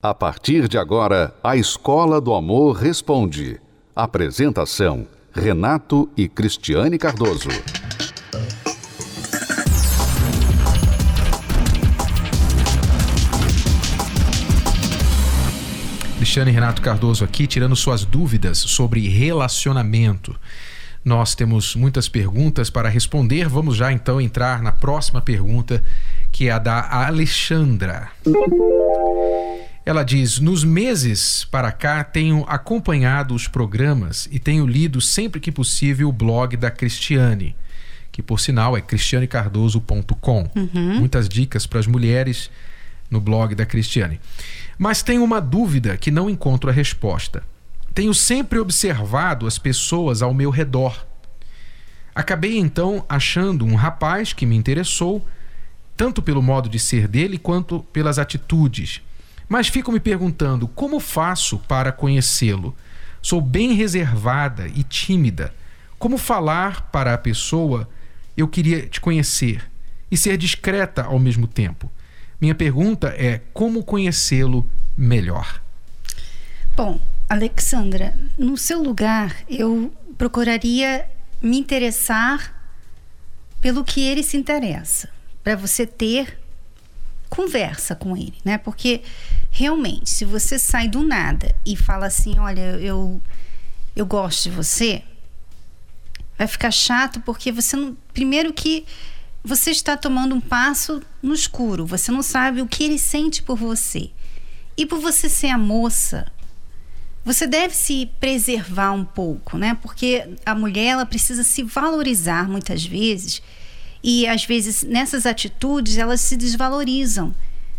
A partir de agora, a Escola do Amor Responde. Apresentação: Renato e Cristiane Cardoso. Cristiane Renato Cardoso aqui, tirando suas dúvidas sobre relacionamento. Nós temos muitas perguntas para responder. Vamos já então entrar na próxima pergunta, que é a da Alexandra. Ela diz: Nos meses para cá tenho acompanhado os programas e tenho lido sempre que possível o blog da Cristiane, que por sinal é cristianecardoso.com. Uhum. Muitas dicas para as mulheres no blog da Cristiane. Mas tenho uma dúvida que não encontro a resposta. Tenho sempre observado as pessoas ao meu redor. Acabei então achando um rapaz que me interessou, tanto pelo modo de ser dele quanto pelas atitudes mas fico me perguntando como faço para conhecê-lo. Sou bem reservada e tímida. Como falar para a pessoa eu queria te conhecer e ser discreta ao mesmo tempo? Minha pergunta é como conhecê-lo melhor. Bom, Alexandra, no seu lugar eu procuraria me interessar pelo que ele se interessa, para você ter conversa com ele, né? Porque realmente, se você sai do nada e fala assim, olha, eu eu gosto de você, vai ficar chato porque você não, primeiro que você está tomando um passo no escuro, você não sabe o que ele sente por você. E por você ser a moça, você deve se preservar um pouco, né? Porque a mulher ela precisa se valorizar muitas vezes e às vezes nessas atitudes elas se desvalorizam,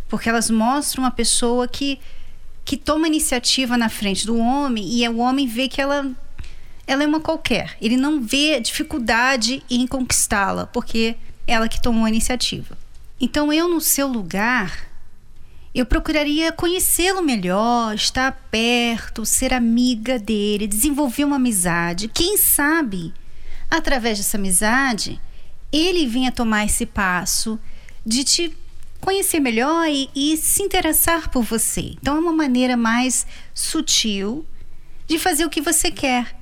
porque elas mostram uma pessoa que que toma iniciativa na frente do homem e o homem vê que ela ela é uma qualquer. Ele não vê dificuldade em conquistá-la, porque ela que tomou a iniciativa. Então eu no seu lugar, eu procuraria conhecê-lo melhor, estar perto, ser amiga dele, desenvolver uma amizade. Quem sabe, através dessa amizade, ele vinha tomar esse passo de te conhecer melhor e, e, se interessar por você. Então é uma maneira mais sutil de fazer o que você quer.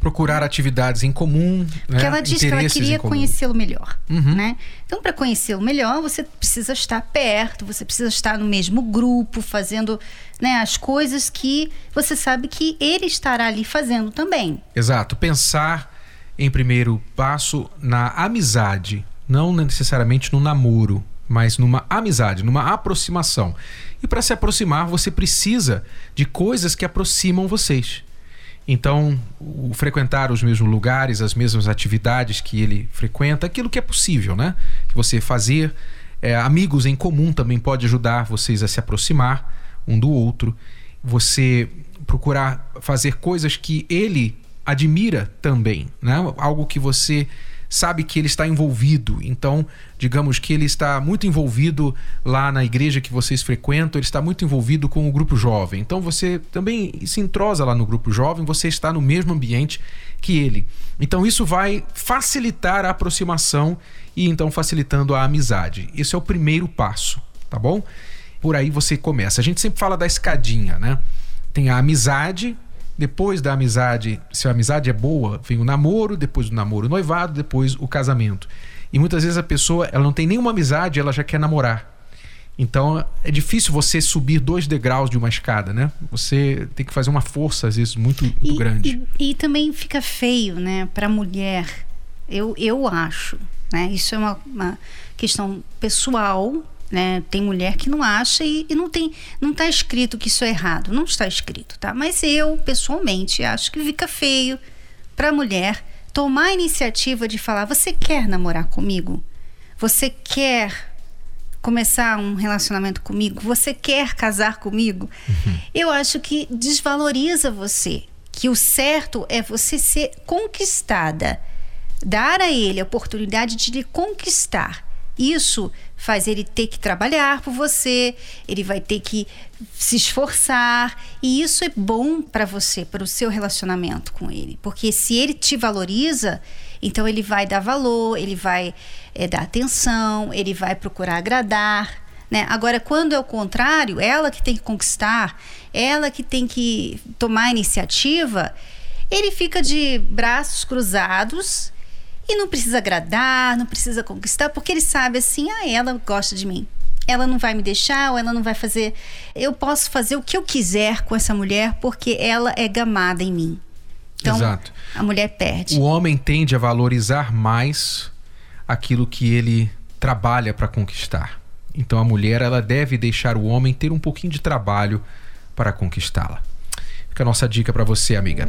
Procurar atividades em comum. Porque né? ela disse que ela queria conhecê-lo melhor. Uhum. Né? Então, para conhecê-lo melhor, você precisa estar perto, você precisa estar no mesmo grupo, fazendo né, as coisas que você sabe que ele estará ali fazendo também. Exato. Pensar em primeiro passo na amizade, não necessariamente no namoro, mas numa amizade, numa aproximação. E para se aproximar, você precisa de coisas que aproximam vocês. Então, o frequentar os mesmos lugares, as mesmas atividades que ele frequenta, aquilo que é possível, né? Que você fazer. É, amigos em comum também pode ajudar vocês a se aproximar um do outro. Você procurar fazer coisas que ele admira também, né? Algo que você sabe que ele está envolvido. Então, digamos que ele está muito envolvido lá na igreja que vocês frequentam, ele está muito envolvido com o grupo jovem. Então, você também se entrosa lá no grupo jovem, você está no mesmo ambiente que ele. Então, isso vai facilitar a aproximação e então facilitando a amizade. Esse é o primeiro passo, tá bom? Por aí você começa. A gente sempre fala da escadinha, né? Tem a amizade, depois da amizade, se a amizade é boa, vem o namoro, depois do namoro o noivado, depois o casamento. E muitas vezes a pessoa ela não tem nenhuma amizade, ela já quer namorar. Então é difícil você subir dois degraus de uma escada, né? Você tem que fazer uma força, às vezes, muito, muito e, grande. E, e, também fica feio, né, para a mulher. Eu, eu acho. Né? Isso é uma, uma questão pessoal né? Tem mulher que não acha e, e não tem, não está escrito que isso é errado, não está escrito, tá? Mas eu pessoalmente acho que fica feio para a mulher tomar a iniciativa de falar: você quer namorar comigo? Você quer começar um relacionamento comigo? Você quer casar comigo? Uhum. Eu acho que desvaloriza você. Que o certo é você ser conquistada, dar a ele a oportunidade de lhe conquistar isso faz ele ter que trabalhar por você, ele vai ter que se esforçar, e isso é bom para você, para o seu relacionamento com ele, porque se ele te valoriza, então ele vai dar valor, ele vai é, dar atenção, ele vai procurar agradar, Né? Agora, quando é o contrário, ela que tem que conquistar, ela que tem que tomar a iniciativa, ele fica de braços cruzados e não precisa agradar, não precisa conquistar, porque ele sabe assim, ah, ela gosta de mim. Ela não vai me deixar, ou ela não vai fazer. Eu posso fazer o que eu quiser com essa mulher, porque ela é gamada em mim. Então, Exato. a mulher perde. O homem tende a valorizar mais aquilo que ele trabalha para conquistar. Então a mulher ela deve deixar o homem ter um pouquinho de trabalho para conquistá-la. Fica a nossa dica para você, amiga.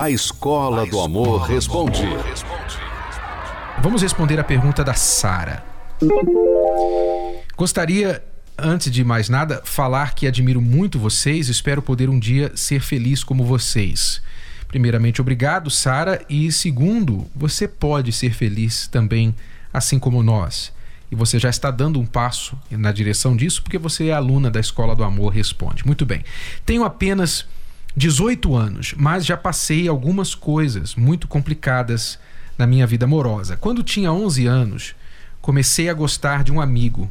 A Escola do Amor Responde. Vamos responder a pergunta da Sara. Gostaria, antes de mais nada, falar que admiro muito vocês e espero poder um dia ser feliz como vocês. Primeiramente, obrigado, Sara, e segundo, você pode ser feliz também, assim como nós. E você já está dando um passo na direção disso porque você é aluna da Escola do Amor Responde. Muito bem. Tenho apenas 18 anos, mas já passei algumas coisas muito complicadas na minha vida amorosa. Quando tinha 11 anos, comecei a gostar de um amigo.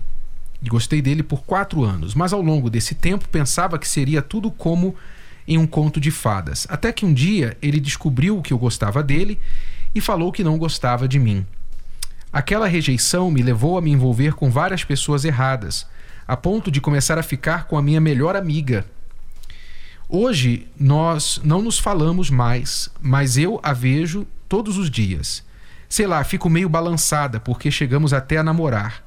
E gostei dele por quatro anos, mas ao longo desse tempo pensava que seria tudo como em um conto de fadas. Até que um dia ele descobriu que eu gostava dele e falou que não gostava de mim. Aquela rejeição me levou a me envolver com várias pessoas erradas, a ponto de começar a ficar com a minha melhor amiga, Hoje nós não nos falamos mais, mas eu a vejo todos os dias. Sei lá, fico meio balançada porque chegamos até a namorar.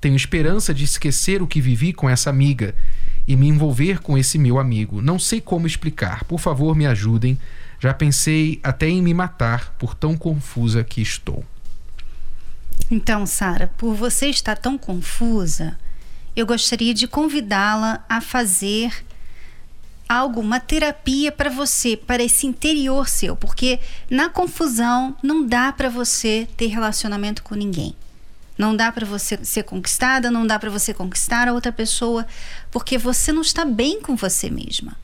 Tenho esperança de esquecer o que vivi com essa amiga e me envolver com esse meu amigo. Não sei como explicar. Por favor, me ajudem. Já pensei até em me matar por tão confusa que estou. Então, Sara, por você estar tão confusa, eu gostaria de convidá-la a fazer algo, uma terapia para você, para esse interior seu, porque na confusão não dá para você ter relacionamento com ninguém. Não dá para você ser conquistada, não dá para você conquistar a outra pessoa, porque você não está bem com você mesma.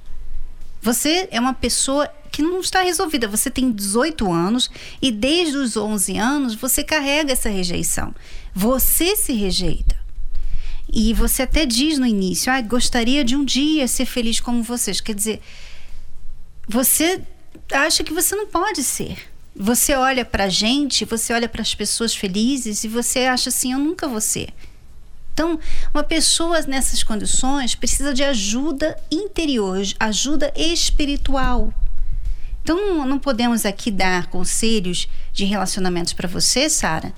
Você é uma pessoa que não está resolvida. Você tem 18 anos e desde os 11 anos você carrega essa rejeição. Você se rejeita. E você até diz no início, ah, gostaria de um dia ser feliz como vocês. Quer dizer, você acha que você não pode ser. Você olha para gente, você olha para as pessoas felizes e você acha assim, eu nunca vou ser. Então, uma pessoa nessas condições precisa de ajuda interior, ajuda espiritual. Então, não podemos aqui dar conselhos de relacionamentos para você, Sara,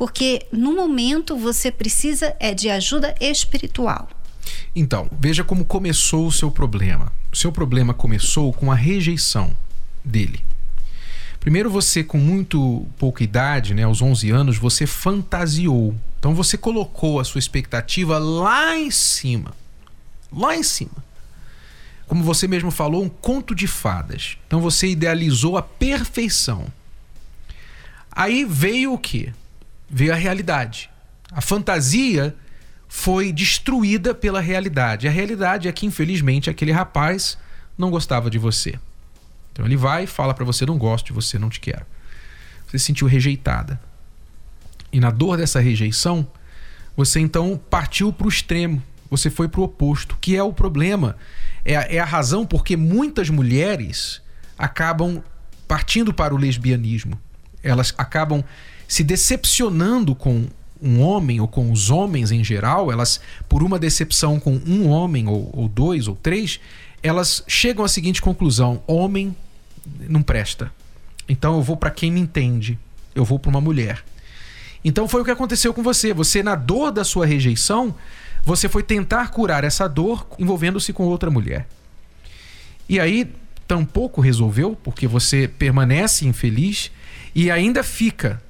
porque no momento você precisa é de ajuda espiritual. Então, veja como começou o seu problema. O seu problema começou com a rejeição dele. Primeiro você com muito pouca idade, né, aos 11 anos, você fantasiou. Então você colocou a sua expectativa lá em cima. Lá em cima. Como você mesmo falou, um conto de fadas. Então você idealizou a perfeição. Aí veio o quê? Veio a realidade. A fantasia foi destruída pela realidade. A realidade é que, infelizmente, aquele rapaz não gostava de você. Então ele vai e fala para você: não gosto de você, não te quero. Você se sentiu rejeitada. E na dor dessa rejeição, você então partiu para o extremo. Você foi para o oposto, que é o problema. É a, é a razão porque muitas mulheres acabam partindo para o lesbianismo. Elas acabam se decepcionando com um homem ou com os homens em geral, elas, por uma decepção com um homem ou, ou dois ou três, elas chegam à seguinte conclusão: homem não presta. Então eu vou para quem me entende. Eu vou para uma mulher. Então foi o que aconteceu com você. Você, na dor da sua rejeição, você foi tentar curar essa dor envolvendo-se com outra mulher. E aí tampouco resolveu, porque você permanece infeliz e ainda fica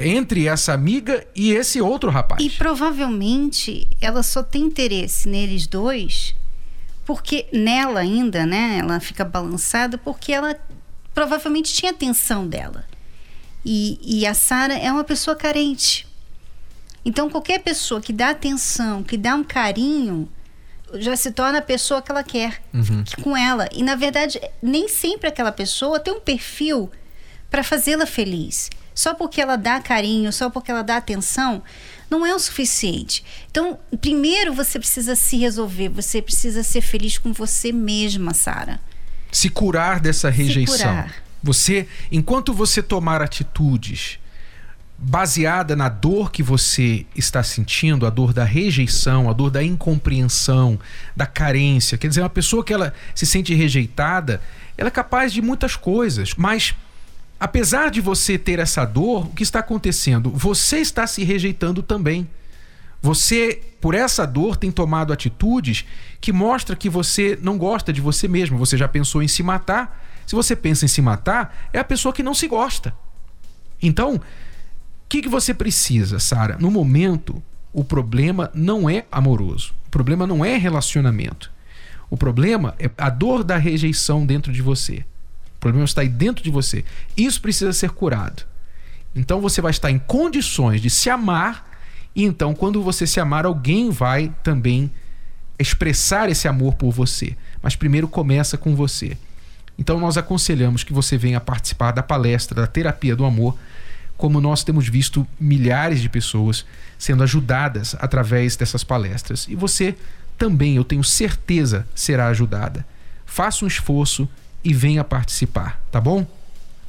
entre essa amiga e esse outro rapaz. E provavelmente ela só tem interesse neles dois porque nela ainda, né? Ela fica balançada porque ela provavelmente tinha atenção dela. E, e a Sara é uma pessoa carente. Então qualquer pessoa que dá atenção, que dá um carinho, já se torna a pessoa que ela quer uhum. com ela. E na verdade, nem sempre aquela pessoa tem um perfil para fazê-la feliz só porque ela dá carinho, só porque ela dá atenção, não é o suficiente. Então, primeiro você precisa se resolver, você precisa ser feliz com você mesma, Sara. Se curar dessa rejeição. Se curar. Você, enquanto você tomar atitudes baseada na dor que você está sentindo, a dor da rejeição, a dor da incompreensão, da carência, quer dizer, uma pessoa que ela se sente rejeitada, ela é capaz de muitas coisas, mas apesar de você ter essa dor, o que está acontecendo? Você está se rejeitando também. Você, por essa dor, tem tomado atitudes que mostra que você não gosta de você mesmo. Você já pensou em se matar. Se você pensa em se matar, é a pessoa que não se gosta. Então, o que, que você precisa, Sara? No momento, o problema não é amoroso. O problema não é relacionamento. O problema é a dor da rejeição dentro de você. O problema está aí dentro de você. Isso precisa ser curado. Então você vai estar em condições de se amar, e então, quando você se amar, alguém vai também expressar esse amor por você. Mas primeiro começa com você. Então nós aconselhamos que você venha participar da palestra da terapia do amor, como nós temos visto milhares de pessoas sendo ajudadas através dessas palestras. E você também, eu tenho certeza, será ajudada. Faça um esforço e venha participar, tá bom?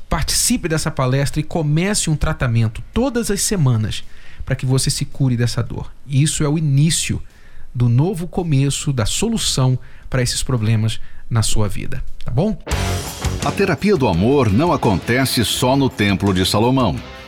Participe dessa palestra e comece um tratamento todas as semanas para que você se cure dessa dor. E isso é o início do novo começo, da solução para esses problemas na sua vida, tá bom? A terapia do amor não acontece só no Templo de Salomão.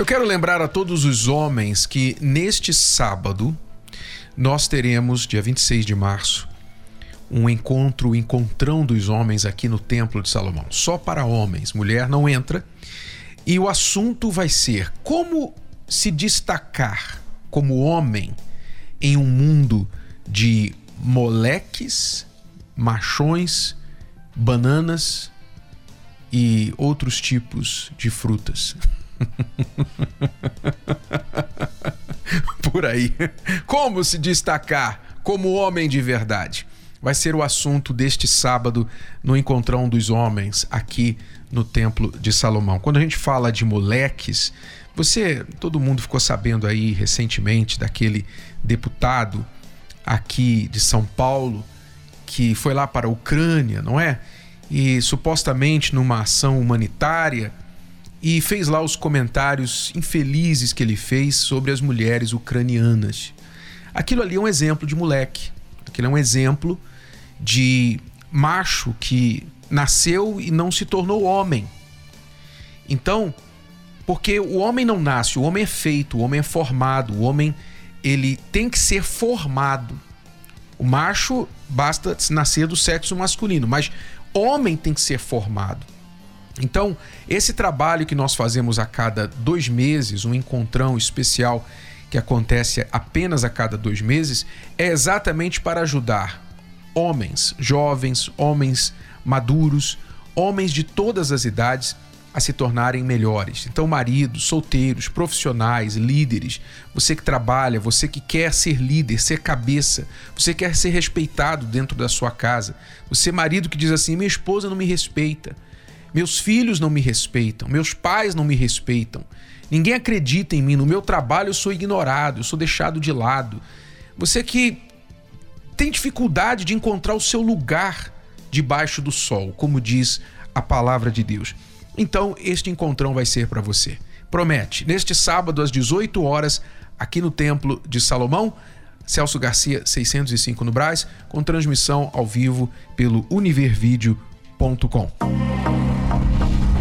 Eu quero lembrar a todos os homens que neste sábado nós teremos, dia 26 de março, um encontro, o encontrão dos homens aqui no Templo de Salomão. Só para homens, mulher não entra. E o assunto vai ser como se destacar como homem em um mundo de moleques, machões, bananas e outros tipos de frutas. Por aí. Como se destacar como homem de verdade? vai ser o assunto deste sábado no Encontrão dos Homens, aqui no Templo de Salomão. Quando a gente fala de moleques, você, todo mundo ficou sabendo aí recentemente daquele deputado aqui de São Paulo que foi lá para a Ucrânia, não é? E supostamente numa ação humanitária e fez lá os comentários infelizes que ele fez sobre as mulheres ucranianas. Aquilo ali é um exemplo de moleque. Aquilo é um exemplo de macho que nasceu e não se tornou homem. Então, porque o homem não nasce, o homem é feito, o homem é formado, o homem ele tem que ser formado. O macho basta nascer do sexo masculino, mas homem tem que ser formado. Então, esse trabalho que nós fazemos a cada dois meses, um encontrão especial que acontece apenas a cada dois meses, é exatamente para ajudar homens, jovens, homens maduros, homens de todas as idades a se tornarem melhores. Então, maridos, solteiros, profissionais, líderes, você que trabalha, você que quer ser líder, ser cabeça, você quer ser respeitado dentro da sua casa. Você, marido, que diz assim: minha esposa não me respeita, meus filhos não me respeitam, meus pais não me respeitam, ninguém acredita em mim, no meu trabalho eu sou ignorado, eu sou deixado de lado. Você que tem dificuldade de encontrar o seu lugar debaixo do sol, como diz a palavra de Deus. Então, este encontrão vai ser para você. Promete, neste sábado às 18 horas, aqui no Templo de Salomão, Celso Garcia 605 no Braz, com transmissão ao vivo pelo univervideo.com.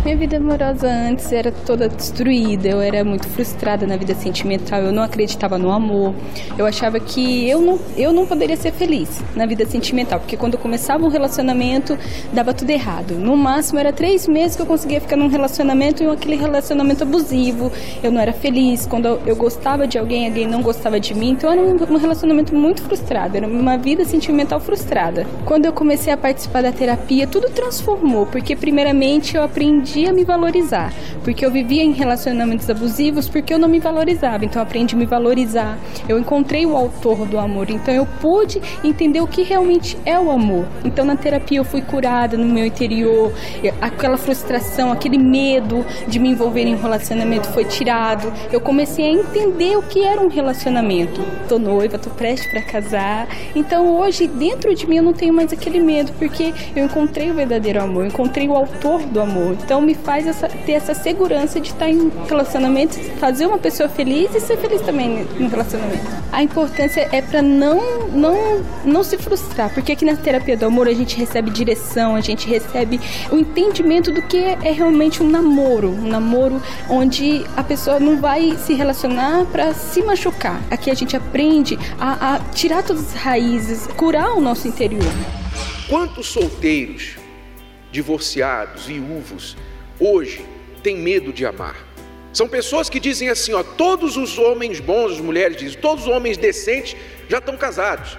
Minha vida amorosa antes era toda destruída, eu era muito frustrada na vida sentimental, eu não acreditava no amor. Eu achava que eu não, eu não poderia ser feliz na vida sentimental, porque quando eu começava um relacionamento, dava tudo errado. No máximo era três meses que eu conseguia ficar num relacionamento e aquele relacionamento abusivo. Eu não era feliz. Quando eu, gostava de alguém, alguém não gostava de mim. Então era um relacionamento muito frustrado, era uma vida sentimental frustrada. Quando eu comecei a participar da terapia, tudo transformou, porque primeiramente eu aprendi aprendi a me valorizar, porque eu vivia em relacionamentos abusivos porque eu não me valorizava. Então eu aprendi a me valorizar. Eu encontrei o autor do amor, então eu pude entender o que realmente é o amor. Então na terapia eu fui curada no meu interior, aquela frustração, aquele medo de me envolver em um relacionamento foi tirado. Eu comecei a entender o que era um relacionamento. Tô noiva, tô prestes para casar. Então hoje dentro de mim eu não tenho mais aquele medo porque eu encontrei o verdadeiro amor, encontrei o autor do amor. Então me faz essa, ter essa segurança de estar em relacionamento, fazer uma pessoa feliz e ser feliz também no relacionamento. A importância é para não, não, não se frustrar, porque aqui na terapia do amor a gente recebe direção, a gente recebe o entendimento do que é realmente um namoro, um namoro onde a pessoa não vai se relacionar para se machucar. Aqui a gente aprende a, a tirar todas as raízes, curar o nosso interior. Quantos solteiros, divorciados, viúvos, hoje tem medo de amar. São pessoas que dizem assim, ó, todos os homens bons, as mulheres dizem, todos os homens decentes já estão casados.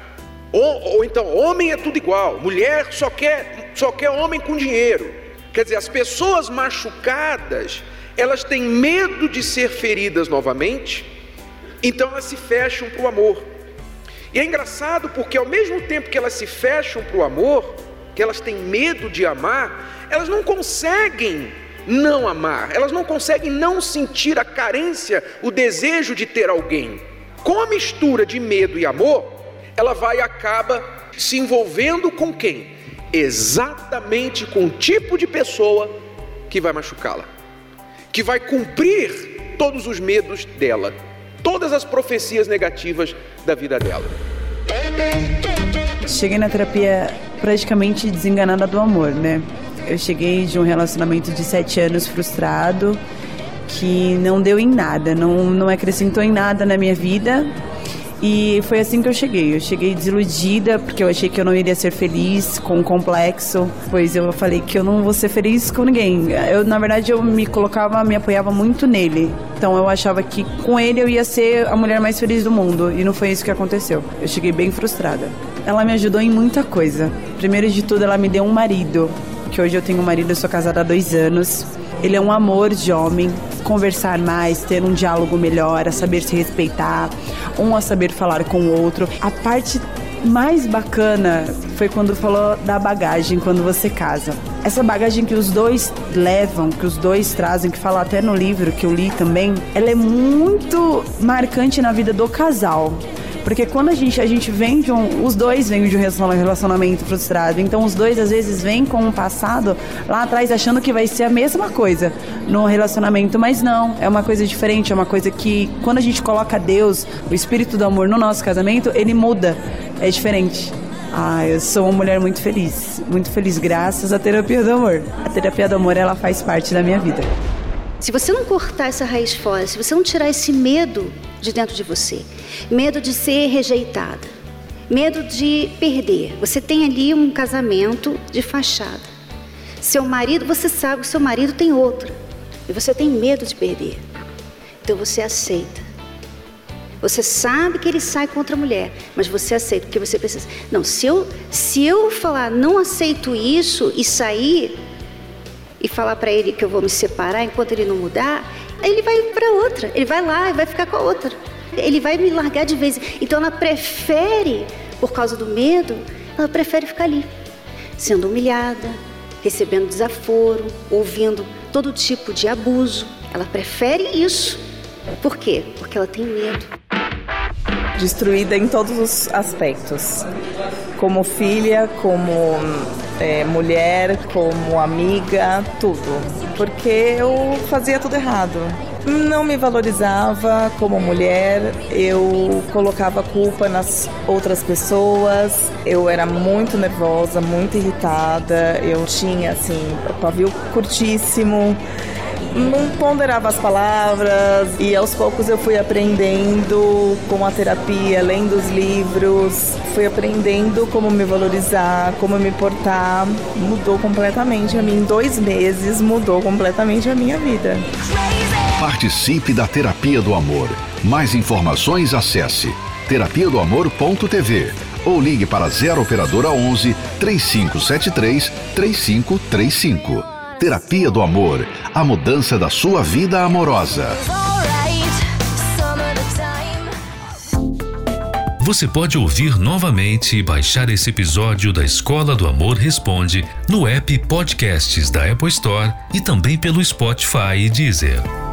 Ou, ou então, homem é tudo igual, mulher só quer, só quer homem com dinheiro. Quer dizer, as pessoas machucadas, elas têm medo de ser feridas novamente, então elas se fecham para o amor. E é engraçado porque ao mesmo tempo que elas se fecham para o amor, que elas têm medo de amar, elas não conseguem não amar, elas não conseguem não sentir a carência, o desejo de ter alguém. Com a mistura de medo e amor, ela vai e acaba se envolvendo com quem? Exatamente com o tipo de pessoa que vai machucá-la, que vai cumprir todos os medos dela, todas as profecias negativas da vida dela. Cheguei na terapia praticamente desenganada do amor, né? Eu cheguei de um relacionamento de sete anos frustrado, que não deu em nada, não, não acrescentou em nada na minha vida. E foi assim que eu cheguei. Eu cheguei desiludida porque eu achei que eu não iria ser feliz com um complexo, pois eu falei que eu não vou ser feliz com ninguém. Eu, na verdade, eu me colocava, me apoiava muito nele. Então eu achava que com ele eu ia ser a mulher mais feliz do mundo e não foi isso que aconteceu. Eu cheguei bem frustrada. Ela me ajudou em muita coisa. Primeiro de tudo, ela me deu um marido que hoje eu tenho um marido, eu sou casada há dois anos. Ele é um amor de homem, conversar mais, ter um diálogo melhor, a saber se respeitar, um a saber falar com o outro. A parte mais bacana foi quando falou da bagagem quando você casa. Essa bagagem que os dois levam, que os dois trazem, que fala até no livro que eu li também, ela é muito marcante na vida do casal. Porque quando a gente, a gente vem de um. Os dois vêm de um relacionamento frustrado. Então os dois às vezes vêm com um passado lá atrás achando que vai ser a mesma coisa no relacionamento. Mas não, é uma coisa diferente, é uma coisa que quando a gente coloca Deus, o espírito do amor no nosso casamento, ele muda. É diferente. Ah, eu sou uma mulher muito feliz, muito feliz graças à terapia do amor. A terapia do amor ela faz parte da minha vida. Se você não cortar essa raiz fora, se você não tirar esse medo de dentro de você, medo de ser rejeitada, Medo de perder. Você tem ali um casamento de fachada. Seu marido, você sabe que seu marido tem outro. E você tem medo de perder. Então você aceita. Você sabe que ele sai contra a mulher, mas você aceita porque você precisa. Não, se eu, se eu falar não aceito isso e sair e falar para ele que eu vou me separar enquanto ele não mudar, ele vai para outra. Ele vai lá e vai ficar com a outra. Ele vai me largar de vez. Então ela prefere, por causa do medo, ela prefere ficar ali, sendo humilhada, recebendo desaforo, ouvindo todo tipo de abuso. Ela prefere isso. Por quê? Porque ela tem medo. Destruída em todos os aspectos. Como filha, como é, mulher, como amiga, tudo. Porque eu fazia tudo errado. Não me valorizava como mulher, eu colocava culpa nas outras pessoas, eu era muito nervosa, muito irritada, eu tinha assim, pavio curtíssimo não ponderava as palavras e aos poucos eu fui aprendendo com a terapia, lendo os livros, fui aprendendo como me valorizar, como me portar. Mudou completamente a mim. Em dois meses mudou completamente a minha vida. Participe da Terapia do Amor. Mais informações acesse terapia do amor.tv ou ligue para 0 operadora 11 3573 3535. Terapia do Amor a mudança da sua vida amorosa. Você pode ouvir novamente e baixar esse episódio da Escola do Amor Responde no app Podcasts da Apple Store e também pelo Spotify e Deezer.